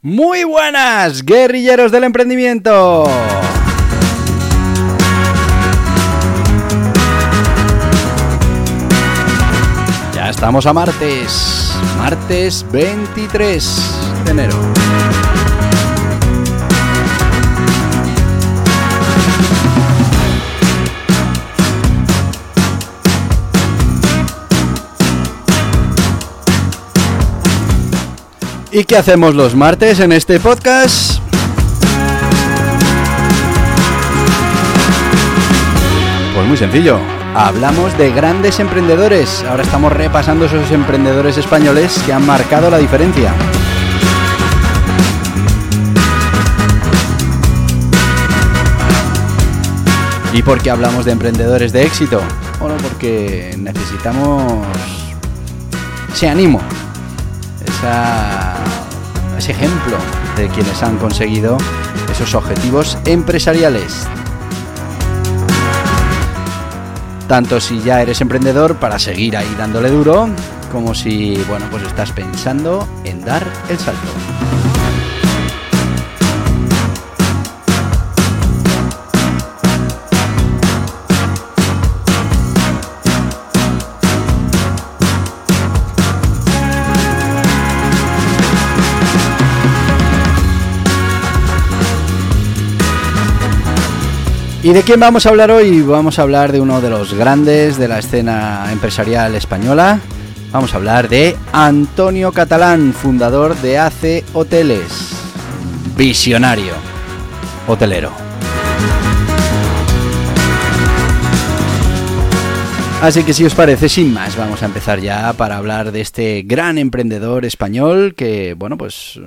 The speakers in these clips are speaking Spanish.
Muy buenas, guerrilleros del emprendimiento. Ya estamos a martes, martes 23 de enero. ¿Y qué hacemos los martes en este podcast? Pues muy sencillo, hablamos de grandes emprendedores. Ahora estamos repasando esos emprendedores españoles que han marcado la diferencia. ¿Y por qué hablamos de emprendedores de éxito? Bueno, porque necesitamos ese ánimo, ese ejemplo de quienes han conseguido esos objetivos empresariales. Tanto si ya eres emprendedor para seguir ahí dándole duro, como si, bueno, pues estás pensando en dar el salto. ¿Y de quién vamos a hablar hoy? Vamos a hablar de uno de los grandes de la escena empresarial española. Vamos a hablar de Antonio Catalán, fundador de AC Hoteles. Visionario. Hotelero. Así que si os parece, sin más, vamos a empezar ya para hablar de este gran emprendedor español que, bueno, pues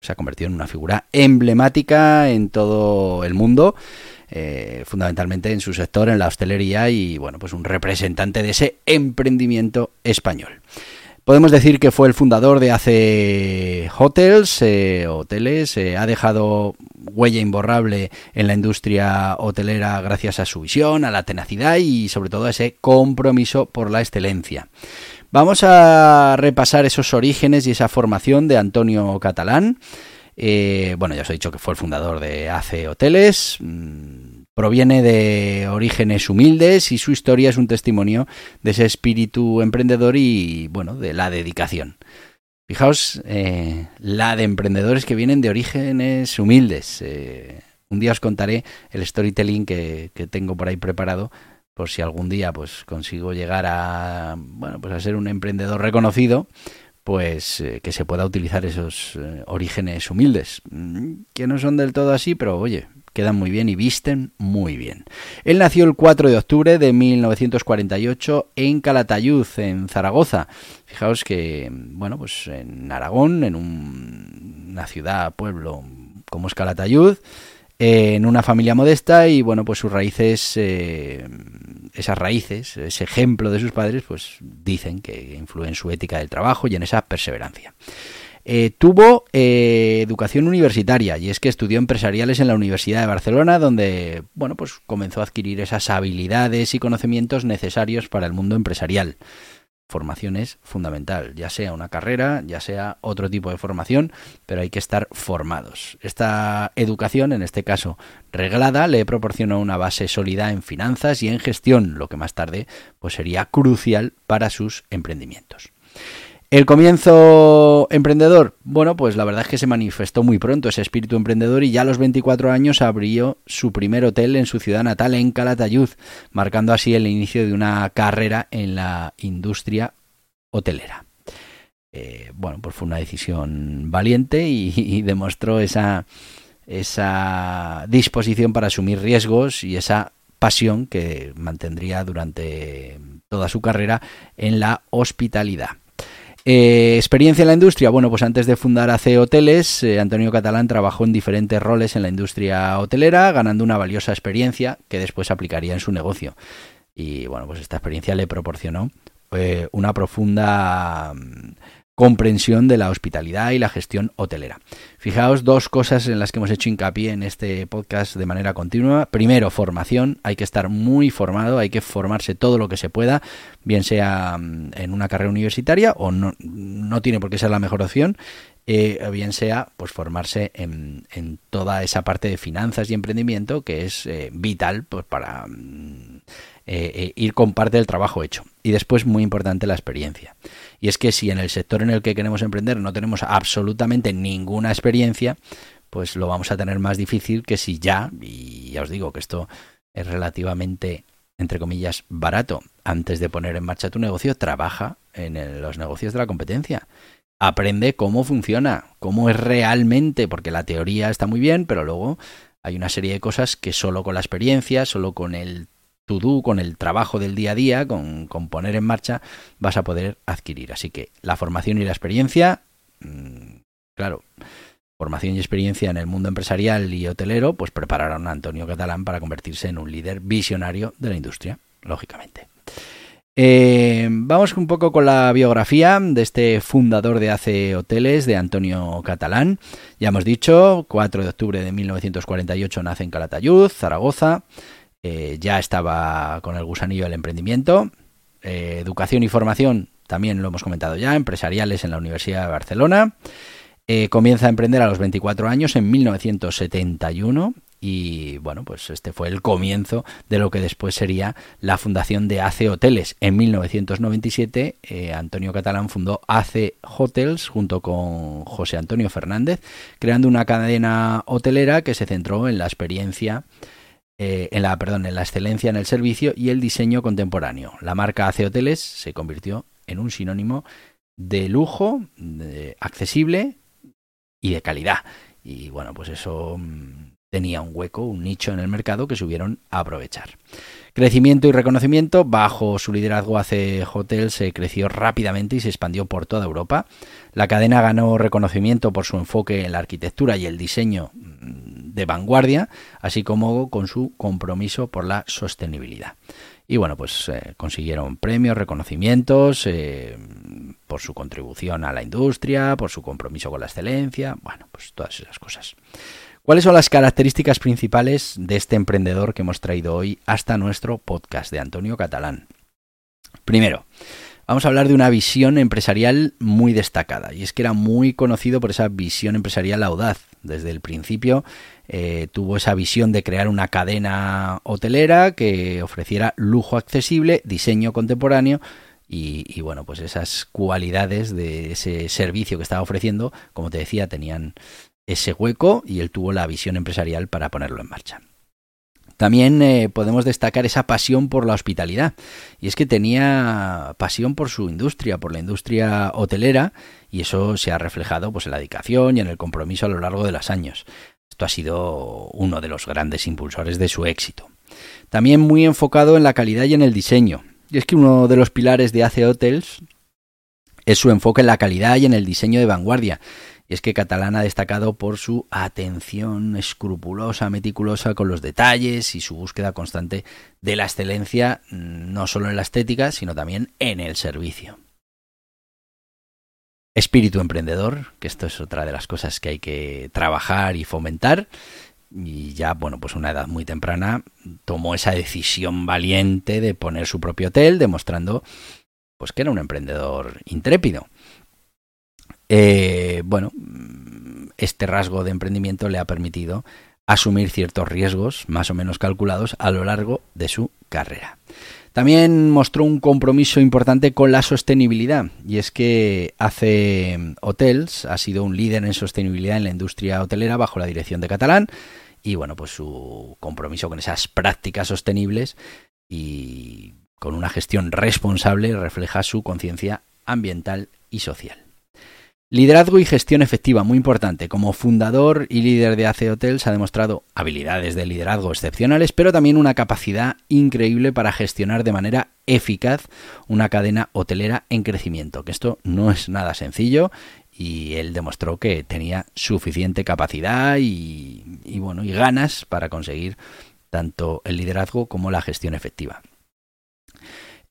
se ha convertido en una figura emblemática en todo el mundo. Eh, fundamentalmente en su sector, en la hostelería y bueno, pues un representante de ese emprendimiento español. Podemos decir que fue el fundador de AC Hotels, eh, hoteles, eh, ha dejado huella imborrable en la industria hotelera gracias a su visión, a la tenacidad y sobre todo a ese compromiso por la excelencia. Vamos a repasar esos orígenes y esa formación de Antonio Catalán. Eh, bueno, ya os he dicho que fue el fundador de ACE Hoteles. Mm, proviene de orígenes humildes y su historia es un testimonio de ese espíritu emprendedor y, bueno, de la dedicación. Fijaos, eh, la de emprendedores que vienen de orígenes humildes. Eh, un día os contaré el storytelling que tengo por ahí preparado por si algún día pues consigo llegar a bueno pues a ser un emprendedor reconocido pues eh, que se pueda utilizar esos eh, orígenes humildes mm, que no son del todo así pero oye quedan muy bien y visten muy bien. Él nació el 4 de octubre de 1948 en Calatayud, en Zaragoza. Fijaos que, bueno, pues en Aragón, en una ciudad, pueblo como es Calatayud, en una familia modesta y bueno, pues sus raíces, eh, esas raíces, ese ejemplo de sus padres, pues dicen que influyen en su ética del trabajo y en esa perseverancia. Eh, tuvo eh, educación universitaria y es que estudió empresariales en la Universidad de Barcelona, donde bueno, pues comenzó a adquirir esas habilidades y conocimientos necesarios para el mundo empresarial formación es fundamental, ya sea una carrera, ya sea otro tipo de formación, pero hay que estar formados. Esta educación, en este caso reglada, le proporcionó una base sólida en finanzas y en gestión, lo que más tarde pues sería crucial para sus emprendimientos. El comienzo emprendedor, bueno, pues la verdad es que se manifestó muy pronto ese espíritu emprendedor y ya a los 24 años abrió su primer hotel en su ciudad natal, en Calatayud, marcando así el inicio de una carrera en la industria hotelera. Eh, bueno, pues fue una decisión valiente y, demostró esa, esa disposición para asumir riesgos y esa pasión que mantendría durante toda su carrera en la hospitalidad. Eh, experiencia en la industria. Bueno, pues antes de fundar AC Hoteles, eh, Antonio Catalán trabajó en diferentes roles en la industria hotelera, ganando una valiosa experiencia que después aplicaría en su negocio. Y bueno, pues esta experiencia le proporcionó eh, una profunda comprensión de la hospitalidad y la gestión hotelera. Fijaos dos cosas en las que hemos hecho hincapié en este podcast de manera continua. Primero, formación. Hay que estar muy formado, hay que formarse todo lo que se pueda, bien sea mm, en una carrera universitaria o no, tiene por qué ser la mejor opción. Eh, bien sea pues formarse en, en, toda esa parte de finanzas y emprendimiento que es eh, vital pues para mm, eh, eh, ir con parte del trabajo hecho. Y después, muy importante, la experiencia. Y es que si en el sector en el que queremos emprender no tenemos absolutamente ninguna experiencia, pues lo vamos a tener más difícil que si ya, y ya os digo que esto es relativamente, entre comillas, barato, antes de poner en marcha tu negocio, trabaja en los negocios de la competencia. Aprende cómo funciona, cómo es realmente, porque la teoría está muy bien, pero luego hay una serie de cosas que solo con la experiencia, solo con el to do, con el trabajo del día a día, con, poner en marcha, vas a poder adquirir. Así que la formación y la experiencia, mm, claro, formación y experiencia en el mundo empresarial y hotelero, pues prepararán a Antonio Catalán para convertirse en un líder visionario de la industria, lógicamente. Eh, vamos un poco con la biografía de este fundador de ACE Hoteles, de Antonio Catalán. Ya hemos dicho, 4 de octubre de 1948 nace en Calatayud, Zaragoza. Eh, ya estaba con el gusanillo del emprendimiento. Eh, educación y formación, también lo hemos comentado ya, empresariales en la Universidad de Barcelona. Eh, comienza a emprender a los 24 años en 1971 y bueno, pues este fue el comienzo de lo que después sería la fundación de AC Hoteles. En 1997 Antonio Catalán fundó AC Hotels junto con José Antonio Fernández, creando una cadena hotelera que se centró en la experiencia eh, en la, perdón, en la excelencia en el servicio y el diseño contemporáneo. La marca AC Hoteles se convirtió en un sinónimo de lujo, accesible y de calidad. Y bueno, pues eso mm, tenía un hueco, un nicho en el mercado que subieron a aprovechar. Crecimiento y reconocimiento. Bajo su liderazgo AC Hotel se creció rápidamente y se expandió por toda Europa. La cadena ganó reconocimiento por su enfoque en la arquitectura y el diseño mm, de vanguardia, así como con su compromiso por la sostenibilidad. Y bueno, pues eh, consiguieron premios, reconocimientos eh, por su contribución a la industria, por su compromiso con la excelencia, bueno, pues todas esas cosas. ¿Cuáles son las características principales de este emprendedor que hemos traído hoy hasta nuestro podcast de Antonio Catalán? Primero, vamos a hablar de una visión empresarial muy destacada, y es que era muy conocido por esa visión empresarial audaz. Desde el principio eh, tuvo esa visión de crear una cadena hotelera que ofreciera lujo accesible, diseño contemporáneo, y, bueno, pues esas cualidades de ese servicio que estaba ofreciendo, como te decía, tenían ese hueco y él tuvo la visión empresarial para ponerlo en marcha. También eh, podemos destacar esa pasión por la hospitalidad. Y es que tenía pasión por su industria, por la industria hotelera, y eso se ha reflejado pues, en la dedicación y en el compromiso a lo largo de los años. Esto ha sido uno de los grandes impulsores de su éxito. También muy enfocado en la calidad y en el diseño. Y es que uno de los pilares de AC Hotels es su enfoque en la calidad y en el diseño de vanguardia. Y es que Catalán ha destacado por su atención escrupulosa, meticulosa con los detalles y su búsqueda constante de la excelencia, no solo en la estética, sino también en el servicio. Espíritu emprendedor, que esto es otra de las cosas que hay que trabajar y fomentar. Y ya, bueno, pues una edad muy temprana tomó esa decisión valiente de poner su propio hotel, demostrando pues que era un emprendedor intrépido. Eh, bueno, este rasgo de emprendimiento le ha permitido asumir ciertos riesgos más o menos calculados a lo largo de su carrera. También mostró un compromiso importante con la sostenibilidad y es que hace Hotels ha sido un líder en sostenibilidad en la industria hotelera bajo la dirección de Catalán y bueno, pues su compromiso con esas prácticas sostenibles y con una gestión responsable refleja su conciencia ambiental y social. Liderazgo y gestión efectiva, muy importante. Como fundador y líder de AC Hotels ha demostrado habilidades de liderazgo excepcionales, pero también una capacidad increíble para gestionar de manera eficaz una cadena hotelera en crecimiento, que esto no es nada sencillo y él demostró que tenía suficiente capacidad y, bueno, y ganas para conseguir tanto el liderazgo como la gestión efectiva.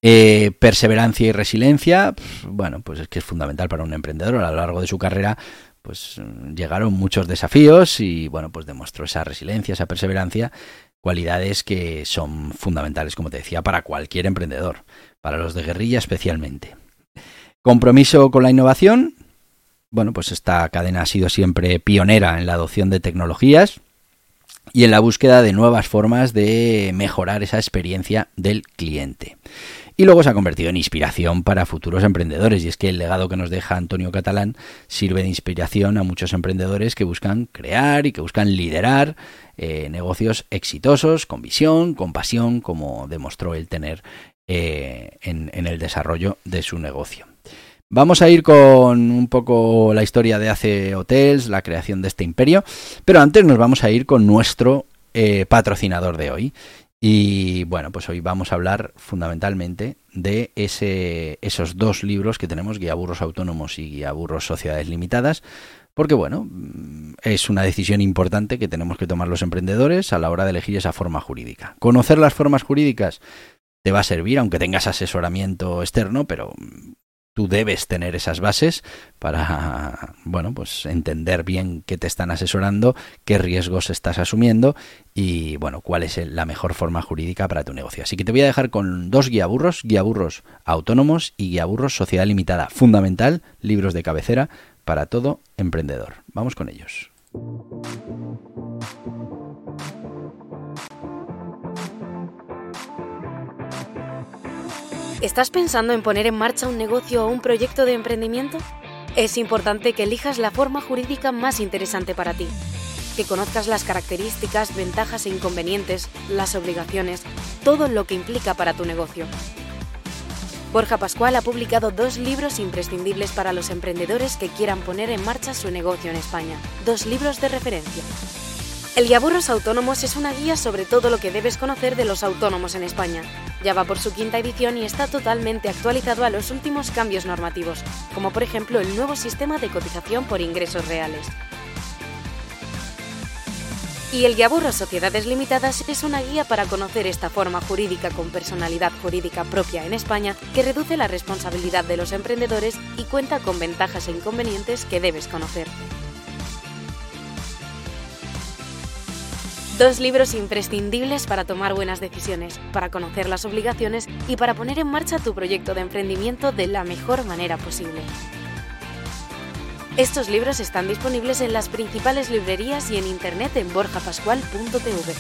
Eh, perseverancia y resiliencia, bueno, pues es que es fundamental para un emprendedor. A lo largo de su carrera, pues llegaron muchos desafíos y bueno, pues demostró esa resiliencia, esa perseverancia, cualidades que son fundamentales, como te decía, para cualquier emprendedor, para los de guerrilla especialmente. Compromiso con la innovación. Bueno, pues esta cadena ha sido siempre pionera en la adopción de tecnologías y en la búsqueda de nuevas formas de mejorar esa experiencia del cliente y luego se ha convertido en inspiración para futuros emprendedores. Y es que el legado que nos deja Antonio Catalán sirve de inspiración a muchos emprendedores que buscan crear y que buscan liderar eh, negocios exitosos, con visión, con pasión, como demostró él tener eh, en, el desarrollo de su negocio. Vamos a ir con un poco la historia de Ace Hotels, la creación de este imperio, pero antes nos vamos a ir con nuestro eh, patrocinador de hoy. Y bueno, pues hoy vamos a hablar fundamentalmente de ese, esos dos libros que tenemos, Guía Burros Autónomos y Guía Burros Sociedades Limitadas, porque bueno, mm, es una decisión importante que tenemos que tomar los emprendedores a la hora de elegir esa forma jurídica. Conocer las formas jurídicas te va a servir, aunque tengas asesoramiento externo, pero tú debes tener esas bases para, bueno, pues entender bien qué te están asesorando, qué riesgos estás asumiendo y, bueno, cuál es la mejor forma jurídica para tu negocio. Así que te voy a dejar con dos guiaburros, guiaburros autónomos y guiaburros sociedad limitada. Fundamental, libros de cabecera para todo emprendedor. Vamos con ellos. ¿Estás pensando en poner en marcha un negocio o un proyecto de emprendimiento? Es importante que elijas la forma jurídica más interesante para ti, que conozcas las características, ventajas e inconvenientes, las obligaciones, todo lo que implica para tu negocio. Borja Pascual ha publicado dos libros imprescindibles para los emprendedores que quieran poner en marcha su negocio en España, dos libros de referencia. El Guiaburros Autónomos es una guía sobre todo lo que debes conocer de los autónomos en España. Ya va por su quinta edición y está totalmente actualizado a los últimos cambios normativos, como por ejemplo el nuevo sistema de cotización por ingresos reales. Y el Guiaburros Sociedades Limitadas es una guía para conocer esta forma jurídica con personalidad jurídica propia en España que reduce la responsabilidad de los emprendedores y cuenta con ventajas e inconvenientes que debes conocer. Dos libros imprescindibles para tomar buenas decisiones, para conocer las obligaciones y para poner en marcha tu proyecto de emprendimiento de la mejor manera posible. Estos libros están disponibles en las principales librerías y en internet en borjapascual.tv.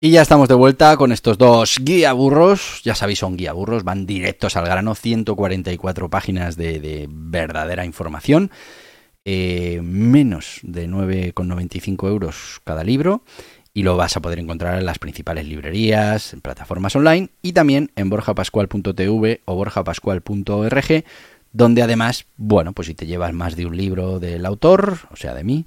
Y ya estamos de vuelta con estos dos guía burros. Ya sabéis, son guía burros, van directos al grano, 144 páginas de, verdadera información. Eh, menos de 9,95 euros cada libro. Y lo vas a poder encontrar en las principales librerías, en plataformas online y también en borjapascual.tv o borjapascual.org, donde además, bueno, pues si te llevas más de un libro del autor, o sea, de mí,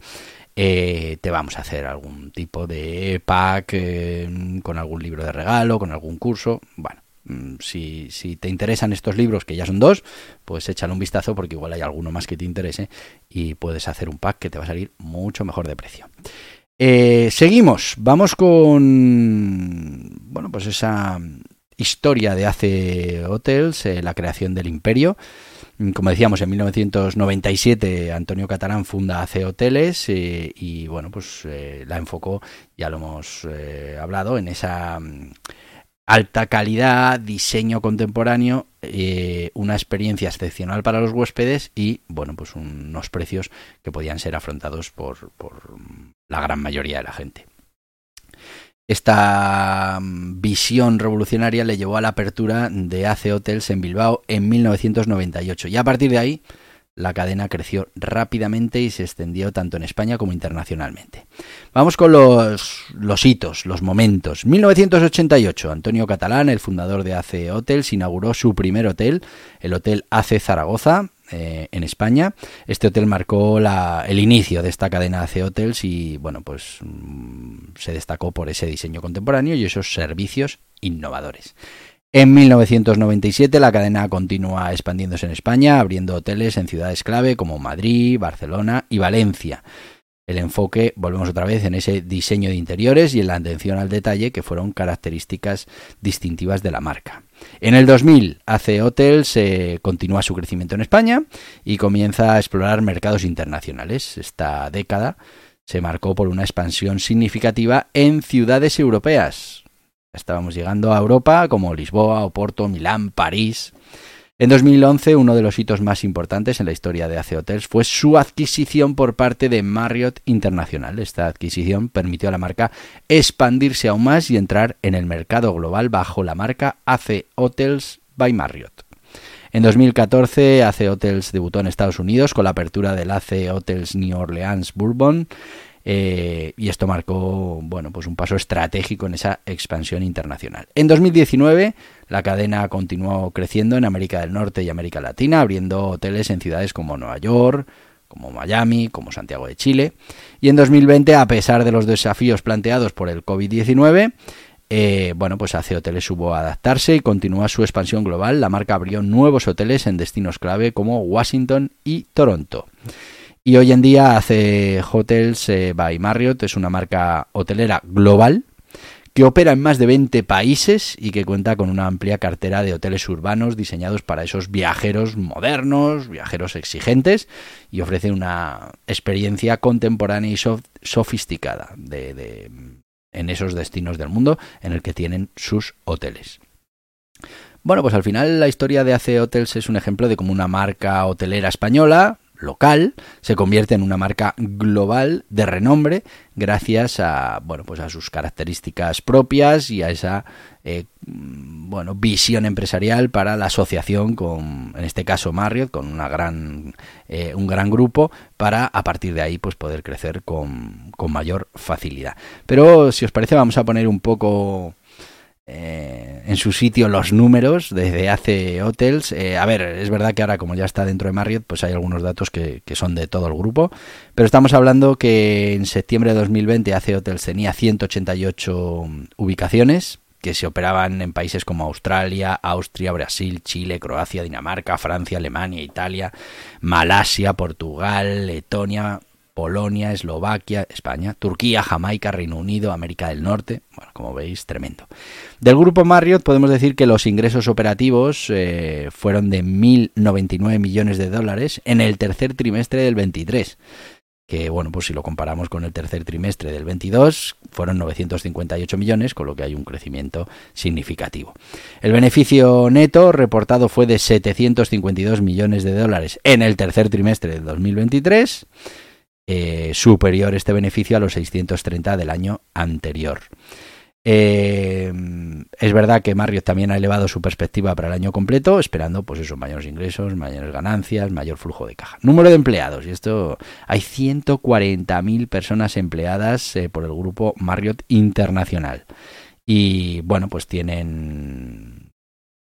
eh, te vamos a hacer algún tipo de pack eh, con algún libro de regalo, con algún curso. Bueno, mm, si, si, te interesan estos libros, que ya son dos, pues échale un vistazo porque igual hay alguno más que te interese y puedes hacer un pack que te va a salir mucho mejor de precio. Eh, seguimos, vamos con bueno, pues esa historia de Ace Hotels, la creación del imperio. Como decíamos, en 1997 Antonio Catalán funda AC Hoteles eh, y bueno, pues eh, la enfocó, ya lo hemos eh, hablado, en esa mm, alta calidad, diseño contemporáneo, una experiencia excepcional para los huéspedes y bueno, pues unos precios que podían ser afrontados por, por la gran mayoría de la gente. Esta mm, visión revolucionaria le llevó a la apertura de AC Hotels en Bilbao en 1998 y a partir de ahí la cadena creció rápidamente y se extendió tanto en España como internacionalmente. Vamos con los, los hitos, los momentos. 1988, Antonio Catalán, el fundador de AC Hotels, inauguró su primer hotel, el Hotel AC Zaragoza, eh, en España. Este hotel marcó el inicio de esta cadena AC Hotels y bueno, pues mm, se destacó por ese diseño contemporáneo y esos servicios innovadores. En 1997 la cadena continúa expandiéndose en España, abriendo hoteles en ciudades clave como Madrid, Barcelona y Valencia. El enfoque, volvemos otra vez, en ese diseño de interiores y en la atención al detalle que fueron características distintivas de la marca. En el 2000, AC Hotels eh, continúa su crecimiento en España y comienza a explorar mercados internacionales. Esta década se marcó por una expansión significativa en ciudades europeas, Estábamos llegando a Europa como Lisboa, Oporto, Milán, París. En 2011, uno de los hitos más importantes en la historia de AC Hotels fue su adquisición por parte de Marriott Internacional. Esta adquisición permitió a la marca expandirse aún más y entrar en el mercado global bajo la marca AC Hotels by Marriott. En 2014, AC Hotels debutó en Estados Unidos con la apertura del AC Hotels New Orleans Bourbon eh, y esto marcó bueno, pues un paso estratégico en esa expansión internacional. En 2019 la cadena continuó creciendo en América del Norte y América Latina, abriendo hoteles en ciudades como Nueva York, como Miami, como Santiago de Chile. Y en 2020, a pesar de los desafíos planteados por el COVID-19, eh, bueno, pues hace hoteles supo adaptarse y continúa su expansión global. La marca abrió nuevos hoteles en destinos clave como Washington y Toronto. Y hoy en día hace Hotels eh, by Marriott, es una marca hotelera global que opera en más de 20 países y que cuenta con una amplia cartera de hoteles urbanos diseñados para esos viajeros modernos, viajeros exigentes y ofrece una experiencia contemporánea y sofisticada de, en esos destinos del mundo en el que tienen sus hoteles. Bueno, pues al final la historia de AC Hotels es un ejemplo de cómo una marca hotelera española local se convierte en una marca global de renombre gracias a bueno pues a sus características propias y a esa eh, bueno visión empresarial para la asociación con en este caso Marriott con una gran eh, un gran grupo para a partir de ahí pues poder crecer con, con mayor facilidad. Pero si os parece vamos a poner un poco eh, en su sitio los números desde hace Hotels. Eh, a ver, es verdad que ahora como ya está dentro de Marriott, pues hay algunos datos que, son de todo el grupo, pero estamos hablando que en septiembre de 2020 hace Hotels tenía 188 ubicaciones que se operaban en países como Australia, Austria, Brasil, Chile, Croacia, Dinamarca, Francia, Alemania, Italia, Malasia, Portugal, Letonia, Polonia, Eslovaquia, España, Turquía, Jamaica, Reino Unido, América del Norte. Bueno, como veis, tremendo. Del grupo Marriott podemos decir que los ingresos operativos eh, fueron de 1.099 millones de dólares en el tercer trimestre del 23 que bueno, pues si lo comparamos con el tercer trimestre del 22, fueron 958 millones, con lo que hay un crecimiento significativo. El beneficio neto reportado fue de 752 millones de dólares en el tercer trimestre del 2023 eh, superior este beneficio a los 630 del año anterior. Eh, es verdad que Marriott también ha elevado su perspectiva para el año completo, esperando pues esos mayores ingresos, mayores ganancias, mayor flujo de caja. Número de empleados, y esto hay 140.000 personas empleadas eh, por el grupo Marriott Internacional. Y bueno, pues tienen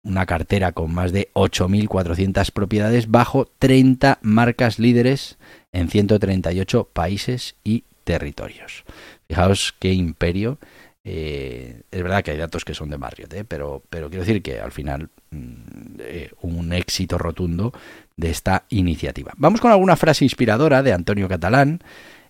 una cartera con más de 8.400 propiedades bajo 30 marcas líderes en 138 países y territorios. Fijaos qué imperio. Eh, es verdad que hay datos que son de Marriott, ¿eh? pero, pero quiero decir que al final mm, eh, un éxito rotundo de esta iniciativa. Vamos con alguna frase inspiradora de Antonio Catalán.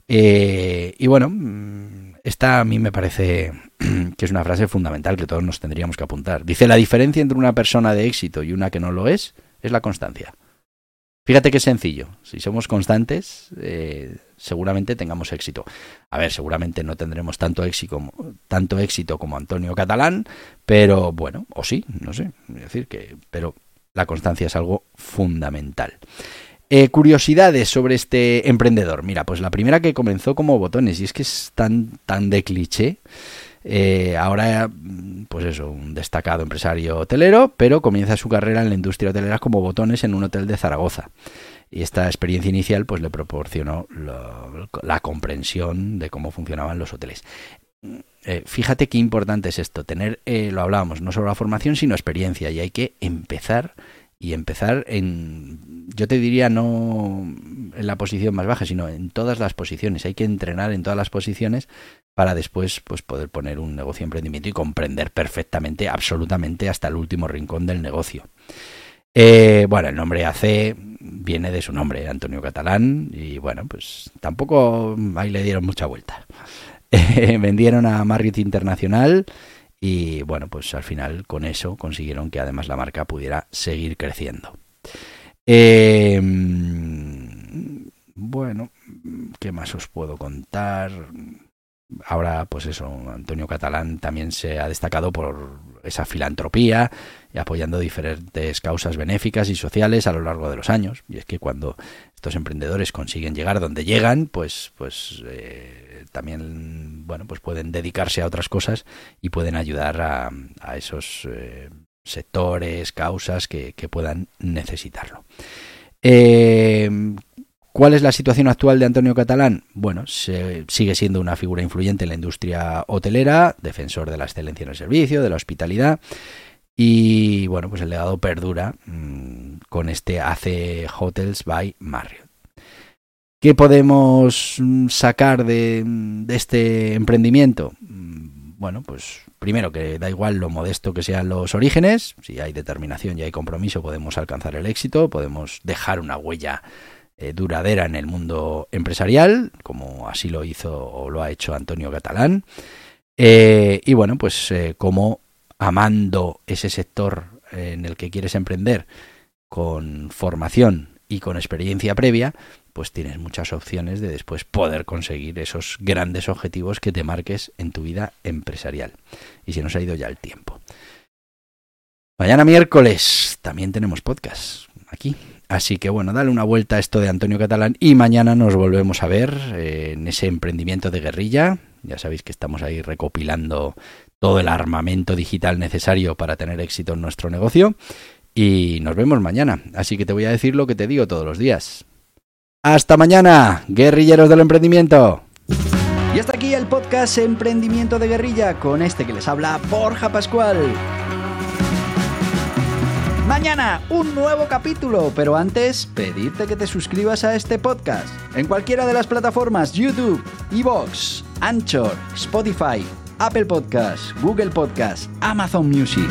Y bueno, mm, esta a mí me parece que es una frase fundamental que todos nos tendríamos que apuntar. Dice, la diferencia entre una persona de éxito y una que no lo es es la constancia. Fíjate qué sencillo. Si somos constantes, eh, seguramente tengamos éxito. A ver, seguramente no tendremos tanto éxito, como, éxito como Antonio Catalán, pero bueno, o sí, no sé. decir que, pero la constancia es algo fundamental. Eh, curiosidades sobre este emprendedor. Mira, pues la primera que comenzó como botones, y es que es tan, tan de cliché. Eh, ahora, pues eso, un destacado empresario hotelero, pero comienza su carrera en la industria hotelera como botones en un hotel de Zaragoza. Y esta experiencia inicial pues le proporcionó la comprensión de cómo funcionaban los hoteles. Eh, fíjate qué importante es esto, tener, lo hablábamos, no solo la formación, sino experiencia. Y hay que empezar y empezar en, yo te diría no en la posición más baja, sino en todas las posiciones. Hay que entrenar en todas las posiciones para después pues, poder poner un negocio emprendimiento y comprender perfectamente, absolutamente, hasta el último rincón del negocio. Eh, bueno, el nombre AC viene de su nombre, Antonio Catalán, y bueno, pues tampoco ahí le dieron mucha vuelta. vendieron a Marriott Internacional y bueno, pues al final con eso consiguieron que además la marca pudiera seguir creciendo. Em, bueno, ¿qué más os puedo contar? Ahora, pues eso, Antonio Catalán también se ha destacado por esa filantropía y apoyando diferentes causas benéficas y sociales a lo largo de los años. Y es que cuando estos emprendedores consiguen llegar donde llegan, pues, pues eh, también, bueno, pues pueden dedicarse a otras cosas y pueden ayudar a, esos eh, sectores, causas que, puedan necesitarlo. Eh, ¿Cuál es la situación actual de Antonio Catalán? Bueno, sigue siendo una figura influyente en la industria hotelera, defensor de la excelencia en el servicio, de la hospitalidad. Y bueno, pues el legado perdura mm, con este AC Hotels by Marriott. ¿Qué podemos mm, sacar de, de este emprendimiento? Mm, bueno, pues primero que da igual lo modesto que sean los orígenes, si hay determinación y hay compromiso podemos alcanzar el éxito, podemos dejar una huella eh, duradera en el mundo empresarial, como así lo hizo o lo ha hecho Antonio Catalán. Eh, y bueno, pues eh, como amando ese sector en el que quieres emprender con formación y con experiencia previa, pues tienes muchas opciones de después poder conseguir esos grandes objetivos que te marques en tu vida empresarial. Y se nos ha ido ya el tiempo. Mañana miércoles también tenemos podcast aquí Así que bueno, dale una vuelta a esto de Antonio Catalán y mañana nos volvemos a ver eh, en ese emprendimiento de guerrilla. Ya sabéis que estamos ahí recopilando todo el armamento digital necesario para tener éxito en nuestro negocio. Y nos vemos mañana. Así que te voy a decir lo que te digo todos los días. Hasta mañana, guerrilleros del emprendimiento. Y hasta aquí el podcast Emprendimiento de Guerrilla con este que les habla Borja Pascual. Mañana un nuevo capítulo, pero antes pedirte que te suscribas a este podcast en cualquiera de las plataformas YouTube, Evox, Anchor, Spotify, Apple Podcasts, Google Podcasts, Amazon Music.